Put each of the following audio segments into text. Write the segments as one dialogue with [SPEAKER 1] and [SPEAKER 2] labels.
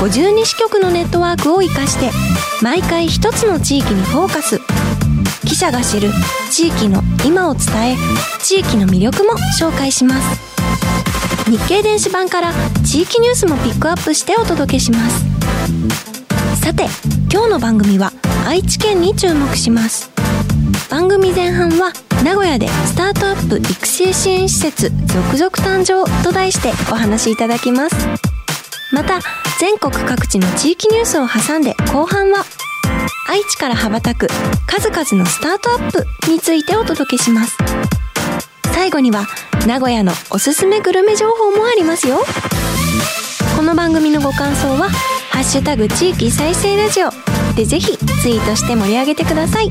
[SPEAKER 1] 52支局のネットワークを生かして毎回一つの地域にフォーカス。記者が知る地域の今を伝え地域の魅力も紹介します。日経電子版から地域ニュースもピックアップしてお届けします。さて今日の番組は愛知県に注目します。番組前半は名古屋でスタートアップ育成支援施設続々誕生と題してお話しいただきます。また全国各地の地域ニュースを挟んで後半は愛知から羽ばたく数々のスタートアップについてお届けします。最後には名古屋のおすすめグルメ情報もありますよ。この番組のご感想は「ハッシュタグ地域再生ラジオ」でぜひツイートして盛り上げてください。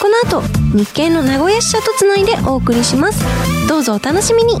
[SPEAKER 1] この後日経の名古屋支社とつないでお送りします。どうぞお楽しみに。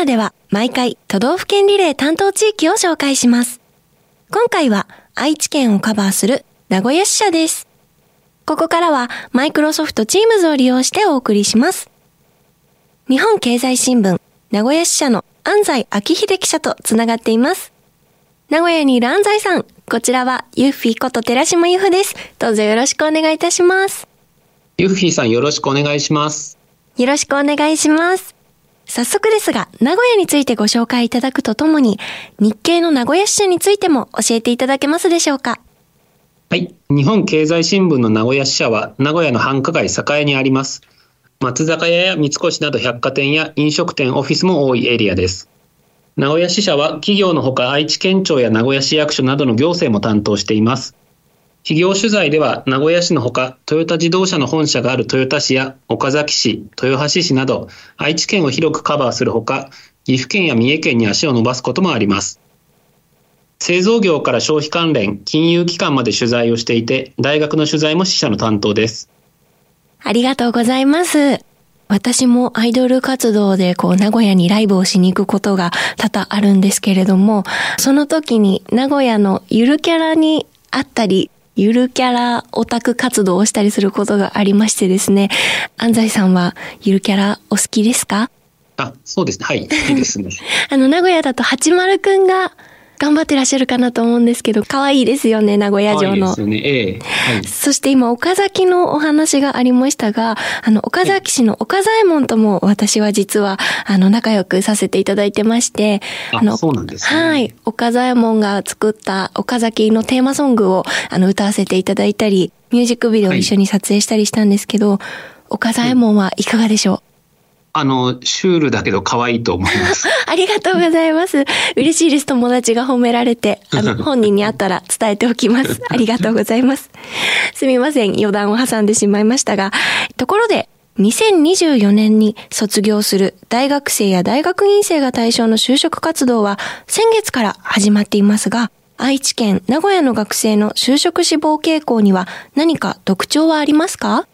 [SPEAKER 1] ナーでは毎回都道府県リレー担当地域を紹介します。今回は愛知県をカバーする名古屋支社です。ここからはマイクロソフト Teams を利用してお送りします。日本経済新聞名古屋支社の安西昭秀記者とつながっています。名古屋にいる安西さん、こちらはユッフィーこと寺島由布です。どうぞよろしくお願いいたします。
[SPEAKER 2] ユッフィーさんよろしくお願いします。
[SPEAKER 1] よろしくお願いします。早速ですが、名古屋についてご紹介いただくとともに、日経の名古屋支社についても教えていただけますでしょうか？
[SPEAKER 2] はい。日本経済新聞の名古屋支社は、名古屋の繁華街栄にあります。松坂屋や三越など百貨店や飲食店、オフィスも多いエリアです。名古屋支社は企業のほか愛知県庁や名古屋市役所などの行政も担当しています。企業取材では名古屋市のほかトヨタ自動車の本社がある豊田市や岡崎市、豊橋市など愛知県を広くカバーするほか岐阜県や三重県に足を伸ばすこともあります。製造業から消費関連、金融機関まで取材をしていて大学の取材も支社の担当です。
[SPEAKER 1] ありがとうございます。私もアイドル活動でこう名古屋にライブをしに行くことが多々あるんですけれども、その時に名古屋のゆるキャラに会ったり、ゆるキャラオタク活動をしたりすることがありましてですね、安西さんはゆるキャラお好きですか？
[SPEAKER 2] あ、そうですね。はい。いいですね。
[SPEAKER 1] あの、名古屋だと八丸くんが頑張ってらっしゃるかなと思うんですけど、可愛いですよね、名古屋城の。
[SPEAKER 2] はいですよね。ええはい。
[SPEAKER 1] そして今、岡崎のお話がありましたが、あの、岡崎市の岡左衛門とも私は実は、あの、仲良くさせていただいてまして、
[SPEAKER 2] あ
[SPEAKER 1] の、
[SPEAKER 2] そうなんですね
[SPEAKER 1] はい。岡左衛門が作った岡崎のテーマソングを、あの、歌わせていただいたり、ミュージックビデオを一緒に撮影したりしたんですけど、岡左衛門はいかがでしょう、
[SPEAKER 2] あの、シュールだけど可愛いと思います。
[SPEAKER 1] ありがとうございます。嬉しいです。友達が褒められて、あの、本人に会ったら伝えておきます。ありがとうございます。すみません。余談を挟んでしまいましたが、ところで、2024年に卒業する大学生や大学院生が対象の就職活動は先月から始まっていますが、愛知県、名古屋の学生の就職志望傾向には何か特徴はありますか？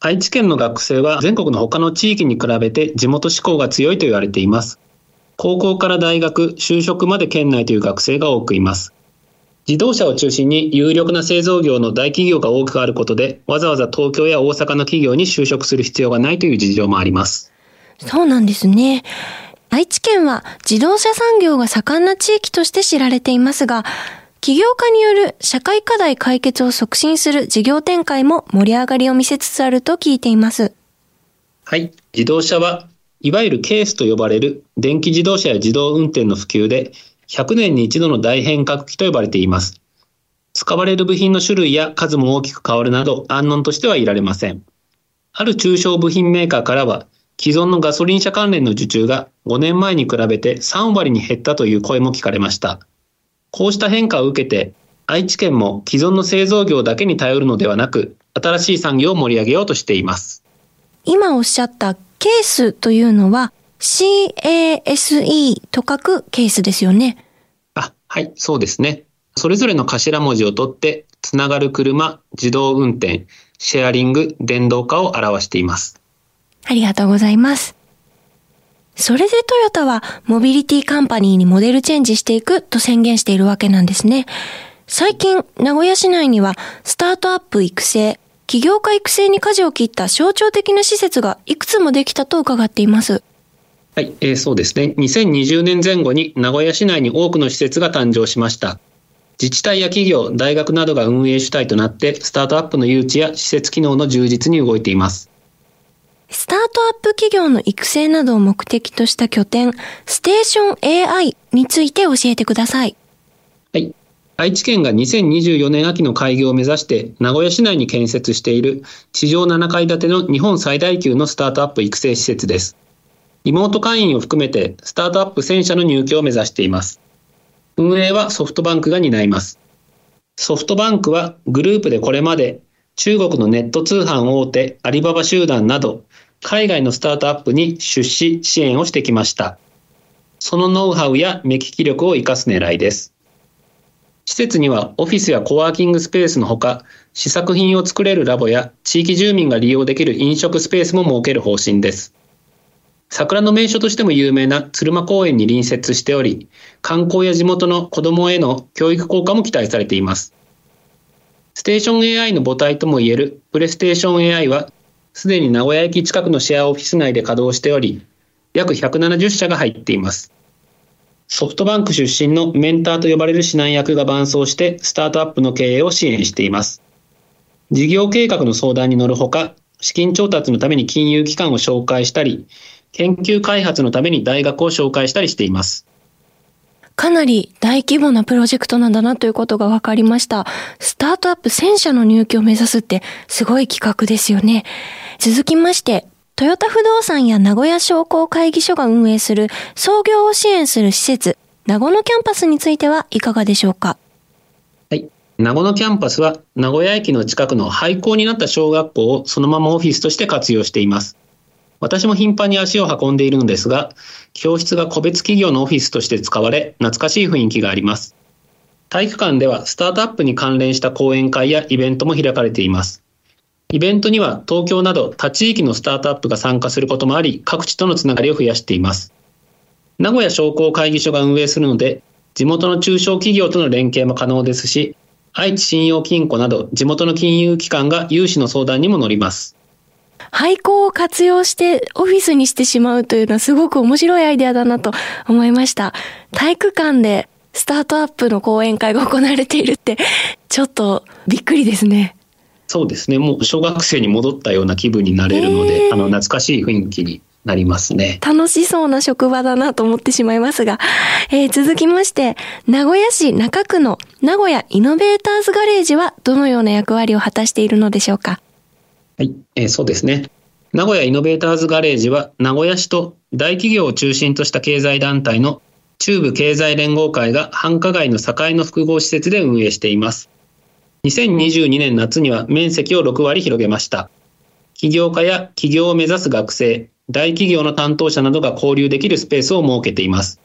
[SPEAKER 2] 愛知県の学生は全国の他の地域に比べて地元志向が強いと言われています。高校から大学、就職まで県内という学生が多くいます。自動車を中心に有力な製造業の大企業が多くあることで、わざわざ東京や大阪の企業に就職する必要がないという事情もあります。
[SPEAKER 1] そうなんですね。愛知県は自動車産業が盛んな地域として知られていますが、起業家による社会課題解決を促進する事業展開も盛り上がりを見せつつあると聞いています。
[SPEAKER 2] はい。自動車はいわゆるケースと呼ばれる電気自動車や自動運転の普及で100年に一度の大変革期と呼ばれています。使われる部品の種類や数も大きく変わるなど安穏としてはいられません。ある中小部品メーカーからは既存のガソリン車関連の受注が5年前に比べて3割に減ったという声も聞かれました。こうした変化を受けて愛知県も既存の製造業だけに頼るのではなく新しい産業を盛り上げようとしています。
[SPEAKER 1] 今おっしゃったケースというのは CASE と書くケースですよね。
[SPEAKER 2] あ、はい、そうですね。それぞれの頭文字を取って、つながる車、自動運転、シェアリング、電動化を表しています。
[SPEAKER 1] ありがとうございます。それでトヨタはモビリティカンパニーにモデルチェンジしていくと宣言しているわけなんですね。最近、名古屋市内にはスタートアップ育成、起業家育成に舵を切った象徴的な施設がいくつもできたと伺っています。
[SPEAKER 2] はい、えー、そうですね。2020年前後に名古屋市内に多くの施設が誕生しました。自治体や企業、大学などが運営主体となって、スタートアップの誘致や施設機能の充実に動いています。
[SPEAKER 1] スタートアップ企業の育成などを目的とした拠点、ステーション AI について教えてください。
[SPEAKER 2] はい。愛知県が2024年秋の開業を目指して名古屋市内に建設している地上7階建ての日本最大級のスタートアップ育成施設です。リモート会員を含めてスタートアップ1000社の入居を目指しています。運営はソフトバンクが担います。ソフトバンクはグループでこれまで中国のネット通販大手アリババ集団など海外のスタートアップに出資支援をしてきました。そのノウハウや目利き力を生かす狙いです。施設にはオフィスやコワーキングスペースのほか、試作品を作れるラボや地域住民が利用できる飲食スペースも設ける方針です。桜の名所としても有名な鶴間公園に隣接しており、観光や地元の子どもへの教育効果も期待されています。ステーション AI の母体ともいえるプレステーション AI は、すでに名古屋駅近くのシェアオフィス内で稼働しており、約170社が入っています。ソフトバンク出身のメンターと呼ばれる指南役が伴走してスタートアップの経営を支援しています。事業計画の相談に乗るほか、資金調達のために金融機関を紹介したり、研究開発のために大学を紹介したりしています。
[SPEAKER 1] かなり大規模なプロジェクトなんだなということが分かりました。スタートアップ1000社の入居を目指すってすごい企画ですよね。続きまして、トヨタ不動産や名古屋商工会議所が運営する創業を支援する施設、なごのキャンパスについてはいかがでしょうか？
[SPEAKER 2] はい。なごのキャンパスは名古屋駅の近くの廃校になった小学校をそのままオフィスとして活用しています。私も頻繁に足を運んでいるのですが、教室が個別企業のオフィスとして使われ、懐かしい雰囲気があります。体育館ではスタートアップに関連した講演会やイベントも開かれています。イベントには東京など他地域のスタートアップが参加することもあり、各地とのつながりを増やしています。名古屋商工会議所が運営するので、地元の中小企業との連携も可能ですし、愛知信用金庫など地元の金融機関が融資の相談にも乗ります。
[SPEAKER 1] 廃校を活用してオフィスにしてしまうというのはすごく面白いアイデアだなと思いました。体育館でスタートアップの講演会が行われているって、ちょっとびっくりですね。
[SPEAKER 2] そうですね。もう小学生に戻ったような気分になれるので、あの、懐かしい雰囲気になりますね。
[SPEAKER 1] 楽しそうな職場だなと思ってしまいますが、えー、続きまして、名古屋市中区の名古屋イノベーターズガレージはどのような役割を果たしているのでしょうか？
[SPEAKER 2] はい、えー、そうですね。名古屋イノベーターズガレージは名古屋市と大企業を中心とした経済団体の中部経済連合会が繁華街の境の複合施設で運営しています。2022年夏には面積を6割広げました。起業家や起業を目指す学生、大企業の担当者などが交流できるスペースを設けています。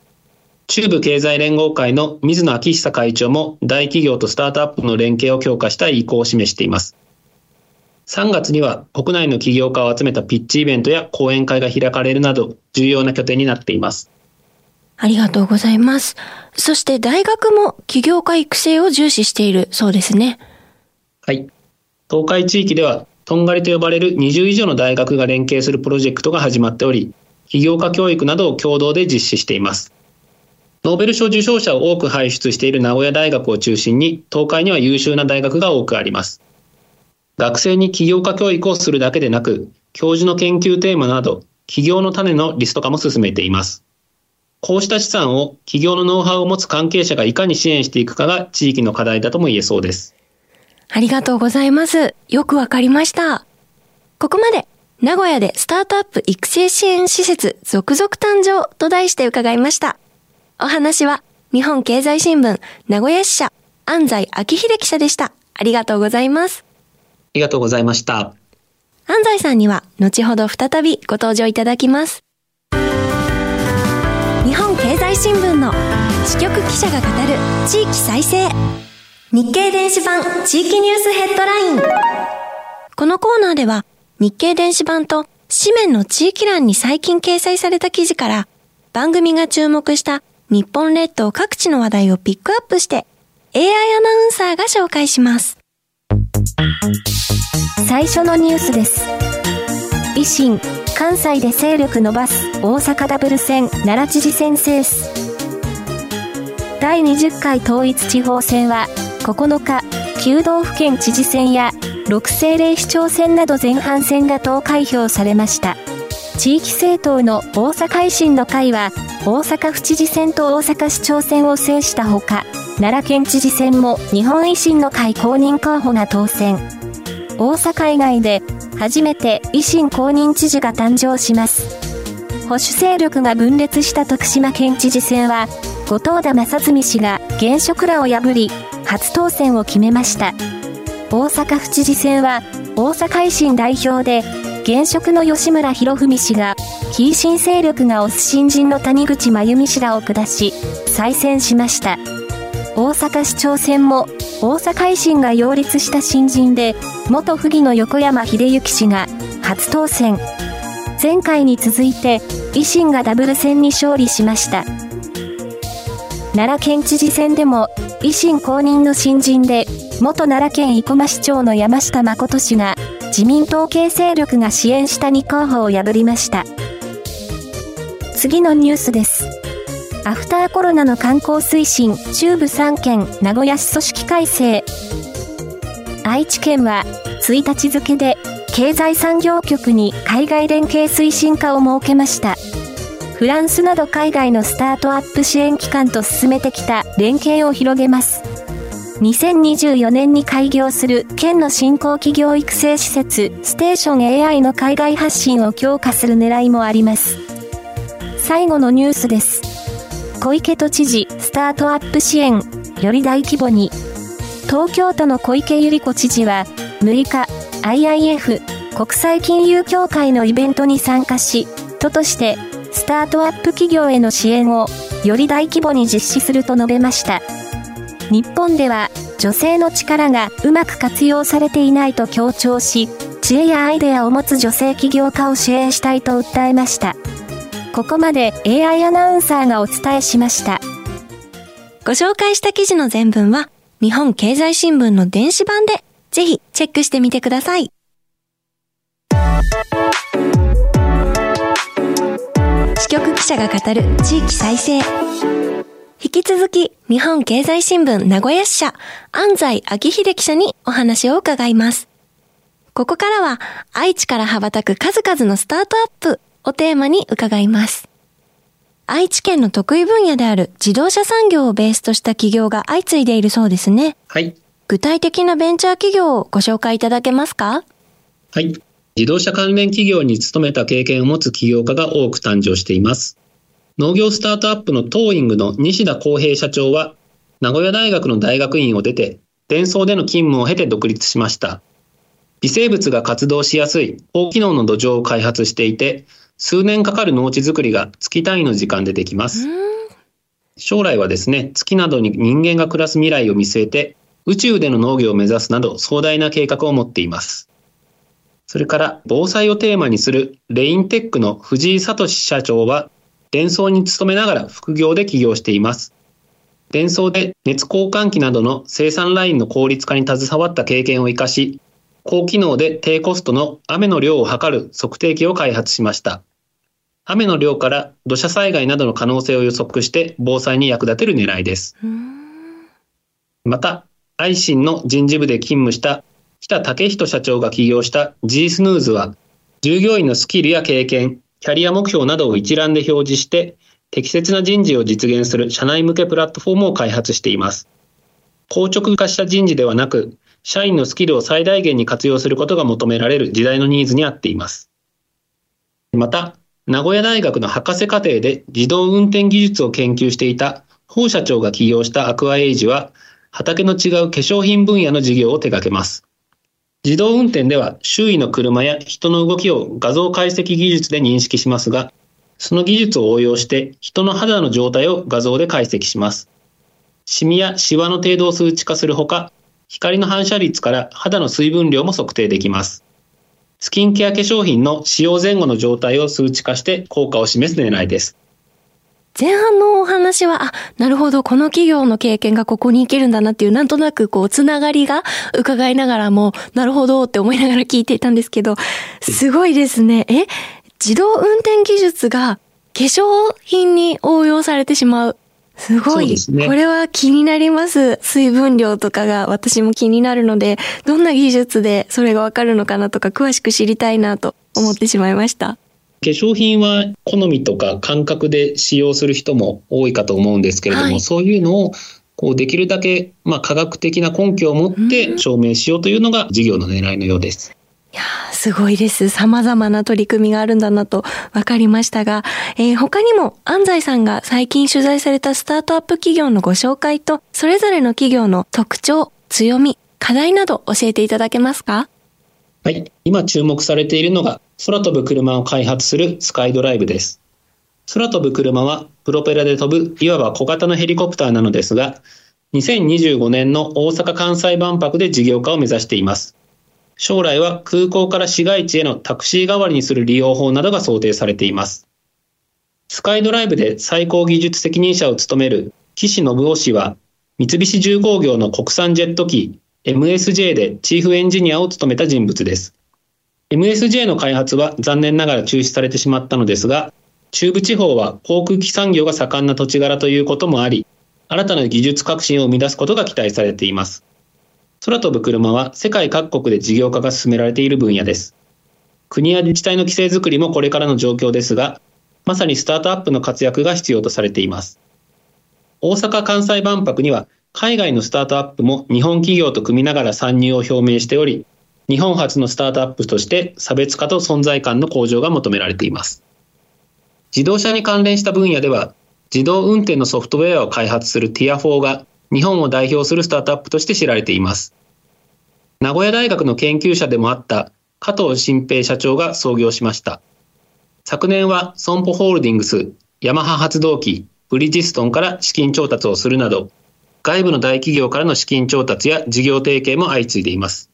[SPEAKER 2] 中部経済連合会の水野明久会長も大企業とスタートアップの連携を強化したい意向を示しています。3月には国内の起業家を集めたピッチイベントや講演会が開かれるなど重要な拠点になっています。
[SPEAKER 3] ありがとうございます。そして大学も起業家育成を重視しているそうですね。
[SPEAKER 2] はい。東海地域では、とんがりと呼ばれる20以上の大学が連携するプロジェクトが始まっており、起業家教育などを共同で実施しています。ノーベル賞受賞者を多く輩出している名古屋大学を中心に、東海には優秀な大学が多くあります。学生に起業家教育をするだけでなく、教授の研究テーマなど、起業の種のリスト化も進めています。こうした資産を起業のノウハウを持つ関係者がいかに支援していくかが地域の課題だとも言えそうです。
[SPEAKER 3] ありがとうございます。よくわかりました。ここまで、名古屋でスタートアップ育成支援施設続々誕生と題して伺いました。お話は、日本経済新聞名古屋支社安西昭秀記者でした。ありがとうございます。あ
[SPEAKER 2] りがとうございました。
[SPEAKER 3] 安西さんには後ほど再びご登場いただきます。日本経済新聞の支局記者が語る地域再生日経電子版地域ニュースヘッドラインこのコーナーでは日経電子版と紙面の地域欄に最近掲載された記事から番組が注目した日本列島各地の話題をピックアップして AI アナウンサーが紹介します最初のニュースです。維新関西で勢力伸ばす大阪ダブル選奈良知事選制す。第20回統一地方選は9日9道府県知事選や6政令市長選など前半戦が投開票されました。地域政党の大阪維新の会は大阪府知事選と大阪市長選を制したほか奈良県知事選も日本維新の会公認候補が当選。大阪以外で初めて維新公認知事が誕生します。保守勢力が分裂した徳島県知事選は、後藤田正純氏が現職らを破り、初当選を決めました。大阪府知事選は、大阪維新代表で、現職の吉村博文氏が、非新勢力が推す新人の谷口真由美氏らを下し、再選しました。大阪市長選も大阪維新が擁立した新人で元府議の横山秀幸氏が初当選。前回に続いて維新がダブル選に勝利しました。奈良県知事選でも維新公認の新人で元奈良県生駒市長の山下誠氏が自民党系勢力が支援した2候補を破りました。次のニュースです。アフターコロナの観光推進中部3県名古屋市組織改正。愛知県は1日付で経済産業局に海外連携推進課を設けました。フランスなど海外のスタートアップ支援機関と進めてきた連携を広げます。2024年に開業する県の新興企業育成施設ステーション AI の海外発信を強化する狙いもあります。最後のニュースです。小池都知事、スタートアップ支援、より大規模に。東京都の小池百合子知事は、6日、IIF、国際金融協会のイベントに参加し、都として、スタートアップ企業への支援を、より大規模に実施すると述べました。日本では、女性の力がうまく活用されていないと強調し、知恵やアイデアを持つ女性起業家を支援したいと訴えました。ここまで AI アナウンサーがお伝えしました。ご紹介した記事の全文は、日本経済新聞の電子版で、ぜひチェックしてみてください。支局記者が語る地域再生。引き続き、日本経済新聞名古屋支社、安西昭秀記者にお話を伺います。ここからは、愛知から羽ばたく数々のスタートアップをテーマに伺います。愛知県の得意分野である自動車産業をベースとした企業が相次いでいるそうですね。
[SPEAKER 2] はい。
[SPEAKER 3] 具体的なベンチャー企業をご紹介いただけますか？
[SPEAKER 2] はい。自動車関連企業に勤めた経験を持つ起業家が多く誕生しています。農業スタートアップのトーイングの西田康平社長は、名古屋大学の大学院を出て、伝送での勤務を経て独立しました。微生物が活動しやすい高機能の土壌を開発していて、数年かかる農地作りが月単位の時間でできます。将来はですね、月などに人間が暮らす未来を見据えて、宇宙での農業を目指すなど壮大な計画を持っています。それから、防災をテーマにするレインテックの藤井聡社長は、電装に勤めながら副業で起業しています。電装で熱交換器などの生産ラインの効率化に携わった経験を生かし、高機能で低コストの雨の量を測る測定器を開発しました。雨の量から土砂災害などの可能性を予測して防災に役立てる狙いです。また、アイシンの人事部で勤務した北武人社長が起業した G スヌーズは、従業員のスキルや経験、キャリア目標などを一覧で表示して、適切な人事を実現する社内向けプラットフォームを開発しています。硬直化した人事ではなく、社員のスキルを最大限に活用することが求められる時代のニーズに合っています。また、名古屋大学の博士課程で自動運転技術を研究していた法社長が起業したアクアエイジは、畑の違う化粧品分野の事業を手掛けます。自動運転では周囲の車や人の動きを画像解析技術で認識しますが、その技術を応用して人の肌の状態を画像で解析します。シミやシワの程度を数値化するほか、光の反射率から肌の水分量も測定できます。スキンケア化粧品の使用前後の状態を数値化して効果を示す狙いです。
[SPEAKER 1] 前半のお話は、あ、なるほど、この企業の経験がここに行けるんだなっていう、なんとなくこう、つながりが伺いながらも、なるほどって思いながら聞いていたんですけど、すごいですね。え自動運転技術が化粧品に応用されてしまう。すごい。ね、これは気になります。水分量とかが私も気になるので、どんな技術でそれがわかるのかなとか詳しく知りたいなと思ってしまいました。
[SPEAKER 2] 化粧品は好みとか感覚で使用する人も多いかと思うんですけれども、はい、そういうのをこうできるだけまあ科学的な根拠を持って証明しようというのが事業の狙いのようです。
[SPEAKER 1] いやすごいです。様々な取り組みがあるんだなと分かりましたが、えー、他にも安西さんが最近取材されたスタートアップ企業のご紹介と、それぞれの企業の特徴、強み、課題など教えていただけますか？
[SPEAKER 2] はい。今注目されているのが、空飛ぶ車を開発するスカイドライブです。空飛ぶ車はプロペラで飛ぶいわば小型のヘリコプターなのですが、2025年の大阪・関西万博で事業化を目指しています。将来は空港から市街地へのタクシー代わりにする利用法などが想定されています。スカイドライブで最高技術責任者を務める岸信夫氏は、三菱重工業の国産ジェット機 MSJ でチーフエンジニアを務めた人物です。MSJ の開発は残念ながら中止されてしまったのですが、中部地方は航空機産業が盛んな土地柄ということもあり、新たな技術革新を生み出すことが期待されています。空飛ぶ車は世界各国で事業化が進められている分野です。国や自治体の規制づくりもこれからの状況ですが、まさにスタートアップの活躍が必要とされています。大阪・関西万博には海外のスタートアップも日本企業と組みながら参入を表明しており、日本初のスタートアップとして差別化と存在感の向上が求められています。自動車に関連した分野では、自動運転のソフトウェアを開発するティア4が日本を代表するスタートアップとして知られています。名古屋大学の研究者でもあった加藤新平社長が創業しました。昨年は損保ホールディングス、ヤマハ発動機、ブリヂストンから資金調達をするなど、外部の大企業からの資金調達や事業提携も相次いでいます。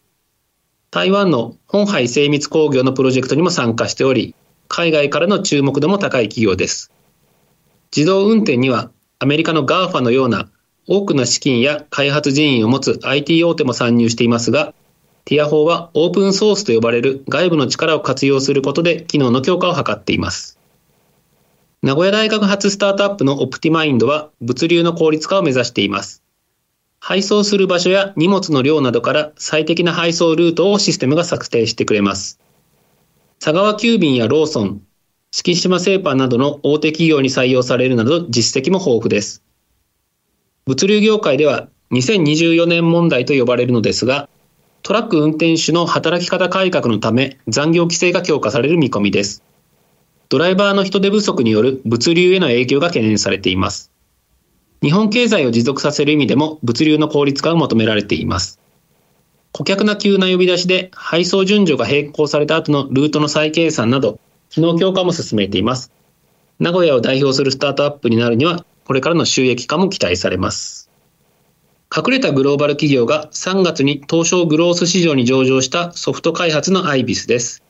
[SPEAKER 2] 台湾の本海精密工業のプロジェクトにも参加しており、海外からの注目度も高い企業です。自動運転にはアメリカの GAFA のような多くの資金や開発人員を持つ IT 大手も参入していますが、ティア4はオープンソースと呼ばれる外部の力を活用することで機能の強化を図っています。名古屋大学発スタートアップのオプティマインドは物流の効率化を目指しています。配送する場所や荷物の量などから最適な配送ルートをシステムが策定してくれます。佐川急便やローソン、敷島製パンなどの大手企業に採用されるなど実績も豊富です。物流業界では2024年問題と呼ばれるのですが、トラック運転手の働き方改革のため残業規制が強化される見込みです。ドライバーの人手不足による物流への影響が懸念されています。日本経済を持続させる意味でも物流の効率化が求められています。顧客な急な呼び出しで配送順序が並行された後のルートの再計算など、機能強化も進めています。名古屋を代表するスタートアップになるにはこれからの収益化も期待されます。隠れたグローバル企業が3月に東証グロース市場に上場したソフト開発のアイビスです。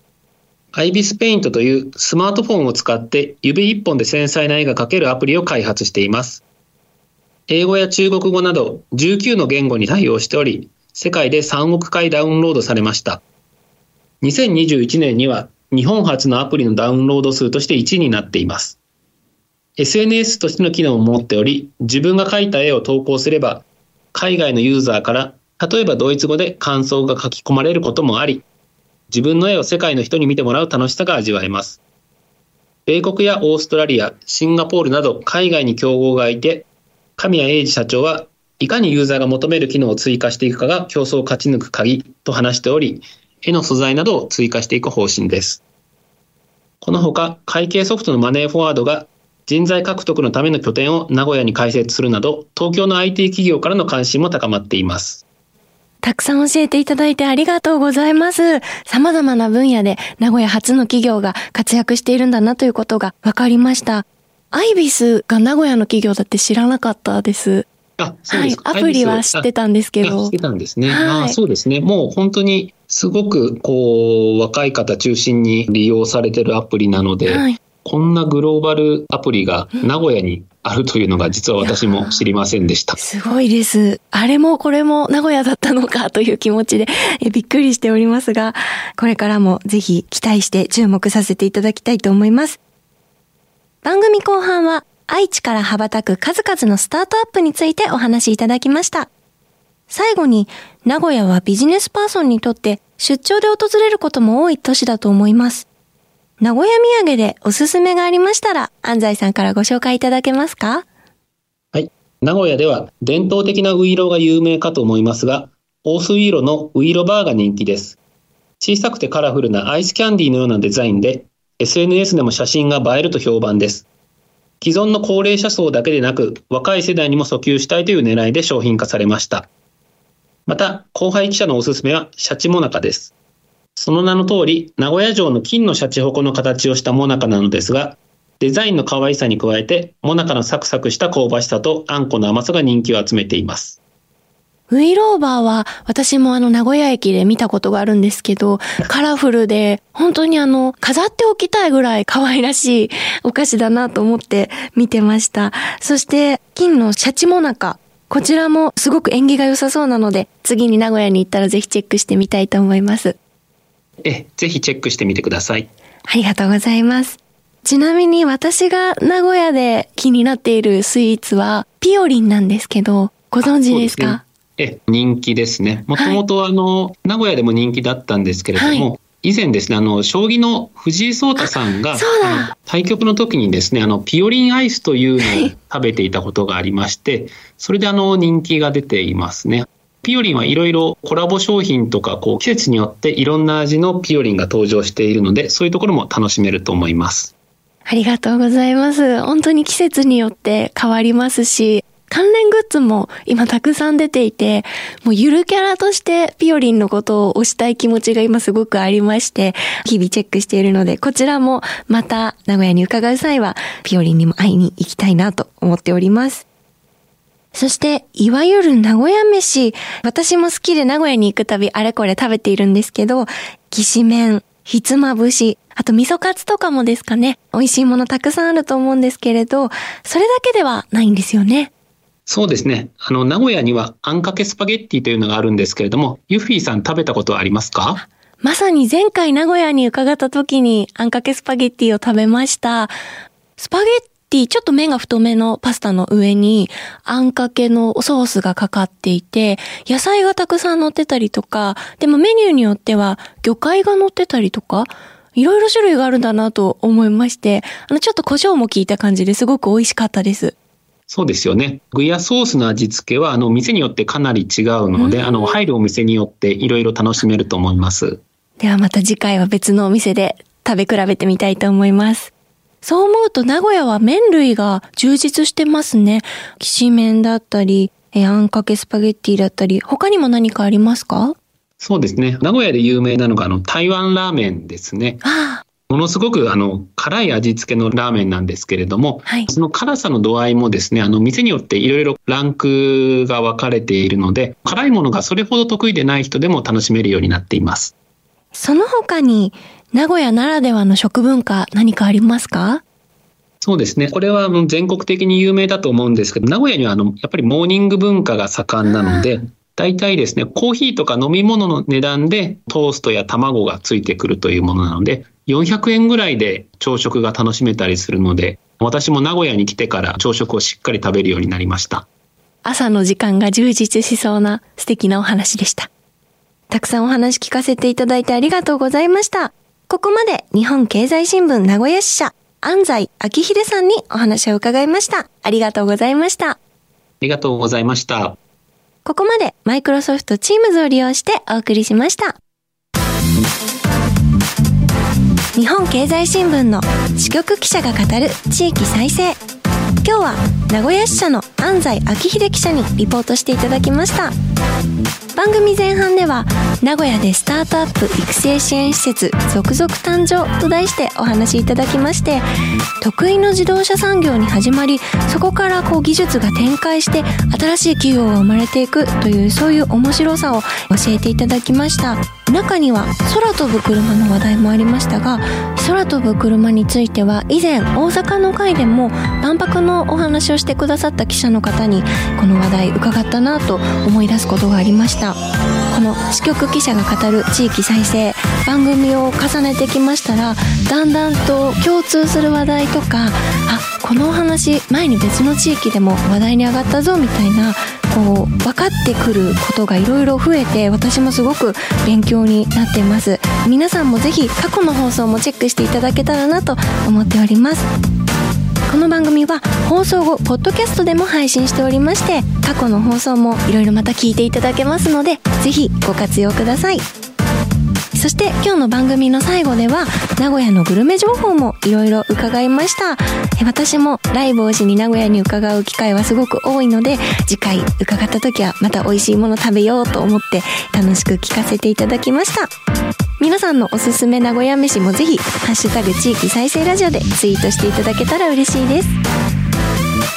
[SPEAKER 2] アイビスペイントというスマートフォンを使って指一本で繊細な絵が描けるアプリを開発しています。英語や中国語など19の言語に対応しており、世界で3億回ダウンロードされました。2021年には日本初のアプリのダウンロード数として1位になっています。SNS としての機能を持っており、自分が描いた絵を投稿すれば、海外のユーザーから例えばドイツ語で感想が書き込まれることもあり、自分の絵を世界の人に見てもらう楽しさが味わえます。米国やオーストラリア、シンガポールなど海外に競合がいて、神谷英二社長はいかにユーザーが求める機能を追加していくかが競争を勝ち抜く鍵と話しており、絵の素材などを追加していく方針です。このほか、会計ソフトのマネーフォワードが人材獲得のための拠点を名古屋に開設するなど、東京の IT 企業からの関心も高まっています。
[SPEAKER 1] たくさん教えていただいてありがとうございます。様々な分野で名古屋初の企業が活躍しているんだなということが分かりました。アイビスが名古屋の企業だって知らなかったです。
[SPEAKER 2] あ、そうです
[SPEAKER 1] はい。アプリは知ってたんですけど。
[SPEAKER 2] 知ってたんですね。はい、あそうですね。もう本当にすごくこう若い方中心に利用されてるアプリなので、はい、こんなグローバルアプリが名古屋にあるというのが実は私も知りませんでした。
[SPEAKER 1] すごいです。あれもこれも名古屋だったのかという気持ちでびっくりしておりますが、これからもぜひ期待して注目させていただきたいと思います。番組後半は愛知から羽ばたく数々のスタートアップについてお話しいただきました。最後に、名古屋はビジネスパーソンにとって出張で訪れることも多い都市だと思います。名古屋土産でおすすめがありましたら、安西さんからご紹介いただけますか？
[SPEAKER 2] はい。名古屋では伝統的なウイロが有名かと思いますが、オースウイロのウイロバーが人気です。小さくてカラフルなアイスキャンディーのようなデザインで、SNS でも写真が映えると評判です。既存の高齢者層だけでなく、若い世代にも訴求したいという狙いで商品化されました。また、後輩記者のおすすめはシャチモナカです。その名の通り、名古屋城の金のシャチホコの形をしたモナカなのですが、デザインの可愛さに加えて、モナカのサクサクした香ばしさとあんこの甘さが人気を集めています。
[SPEAKER 1] ウイローバーは私もあの名古屋駅で見たことがあるんですけど、カラフルで本当にあの飾っておきたいぐらい可愛らしいお菓子だなと思って見てました。そして金のシャチモナカ。こちらもすごく縁起が良さそうなので、次に名古屋に行ったらぜひチェックしてみたいと思います。
[SPEAKER 2] え、ぜひチェックしてみてください。
[SPEAKER 1] ありがとうございます。ちなみに私が名古屋で気になっているスイーツはピオリンなんですけど、ご存知ですか？
[SPEAKER 2] え、人気ですね。もともとあの、はい、名古屋でも人気だったんですけれども、はい、以前ですね、あの、将棋の藤井聡太さんが、対局の時にですね、あの、ピオリンアイスというのを食べていたことがありまして、それであの、人気が出ていますね。ピオリンはいろいろコラボ商品とかこう季節によっていろんな味のピオリンが登場しているのでそういうところも楽しめると思います。
[SPEAKER 1] ありがとうございます。本当に季節によって変わりますし、関連グッズも今たくさん出ていて、もうゆるキャラとしてピオリンのことを推したい気持ちが今すごくありまして、日々チェックしているので、こちらもまた名古屋に伺う際は、ピオリンにも会いに行きたいなと思っております。そして、いわゆる名古屋飯。私も好きで名古屋に行くたびあれこれ食べているんですけど、きしめん、ひつまぶし、あと味噌カツとかもですかね。美味しいものたくさんあると思うんですけれど、それだけではないんですよね。
[SPEAKER 2] そうですね。あの、名古屋にはあんかけスパゲッティというのがあるんですけれども、ユッフィーさん食べたことはありますか？
[SPEAKER 1] まさに前回名古屋に伺った時にあんかけスパゲッティを食べました。スパゲッティ、ちょっと麺が太めのパスタの上に、あんかけのソースがかかっていて、野菜がたくさん乗ってたりとか、でもメニューによっては魚介が乗ってたりとか、いろいろ種類があるんだなと思いまして、あの、ちょっと胡椒も効いた感じですごく美味しかったです。
[SPEAKER 2] そうですよね。具やソースの味付けは、あの、店によってかなり違うので、あの、入るお店によっていろいろ楽しめると思います。
[SPEAKER 1] ではまた次回は別のお店で食べ比べてみたいと思います。そう思うと名古屋は麺類が充実してますね。きしめんだったり、えあんかけスパゲッティだったり、他にも何かありますか？
[SPEAKER 2] そうですね。名古屋で有名なのが、あの、台湾ラーメンですね。ああものすごくあの辛い味付けのラーメンなんですけれども、はい、その辛さの度合いもですね、あの店によっていろいろランクが分かれているので、辛いものがそれほど得意でない人でも楽しめるようになっています。
[SPEAKER 1] その他に名古屋ならではの食文化何かありますか？
[SPEAKER 2] そうですね。これは全国的に有名だと思うんですけど、名古屋にはあの、やっぱりモーニング文化が盛んなので、大体ですね、コーヒーとか飲み物の値段でトーストや卵がついてくるというものなので、400円ぐらいで朝食が楽しめたりするので、私も名古屋に来てから朝食をしっかり食べるようになりました。
[SPEAKER 1] 朝の時間が充実しそうな素敵なお話でした。たくさんお話聞かせていただいてありがとうございました。ここまで日本経済新聞名古屋支社安西明秀さんにお話を伺いました。ありがとうございました。あ
[SPEAKER 2] りがとうございました。
[SPEAKER 1] ここまでマイクロソフトチームズを利用してお送りしました。日本経済新聞の支局記者が語る地域再生。今日は名古屋支社の安西明秀記者にリポートしていただきました。番組前半では名古屋でスタートアップ育成支援施設続々誕生と題してお話しいただきまして得意の自動車産業に始まりそこからこう技術が展開して新しい企業が生まれていくというそういう面白さを教えていただきました中には空飛ぶ車の話題もありましたが空飛ぶ車については以前大阪の会でも万博のお話をしてくださった記者の方にこの話題伺ったなと思い出すことがありました。この支局記者が語る地域再生番組を重ねてきましたらだんだんと共通する話題とかあこのお話前に別の地域でも話題に上がったぞみたいなこう分かってくることがいろいろ増えて私もすごく勉強になっています。皆さんもぜひ過去の放送もチェックしていただけたらなと思っております。この番組は放送後ポッドキャストでも配信しておりまして過去の放送もいろいろまた聞いていただけますのでぜひご活用ください。そして今日の番組の最後では名古屋のグルメ情報もいろいろ伺いました。私もライブをしに名古屋に伺う機会はすごく多いので次回伺った時はまた美味しいもの食べようと思って楽しく聞かせていただきました。皆さんのおすすめ名古屋飯もぜひ、ハッシュタグ地域再生ラジオでツイートしていただけたら嬉しいです。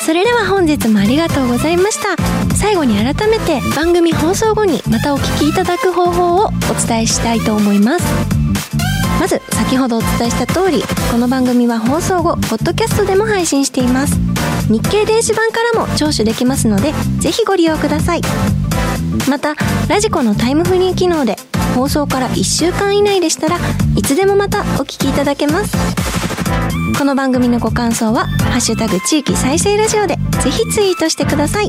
[SPEAKER 1] それでは本日もありがとうございました。最後に改めて番組放送後にまたお聞きいただく方法をお伝えしたいと思います。まず先ほどお伝えした通りこの番組は放送後ポッドキャストでも配信しています日経電子版からも聴取できますのでぜひご利用くださいまたラジコのタイムフリー機能で放送から1週間以内でしたらいつでもまたお聞きいただけます。この番組のご感想は「ハッシュタグ地域再生ラジオ」でぜひツイートしてください。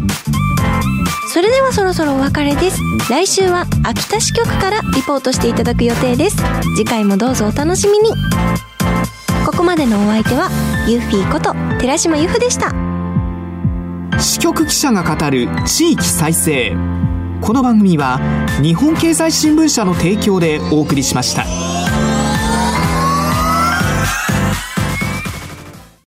[SPEAKER 1] それではそろそろお別れです。来週は秋田支局からリポートしていただく予定です。次回もどうぞお楽しみに。ここまでのお相手はユーフィーこと寺島由布でした。
[SPEAKER 4] 支局記者が語る地域再生。この番組は日本経済新聞社の提供でお送りしました。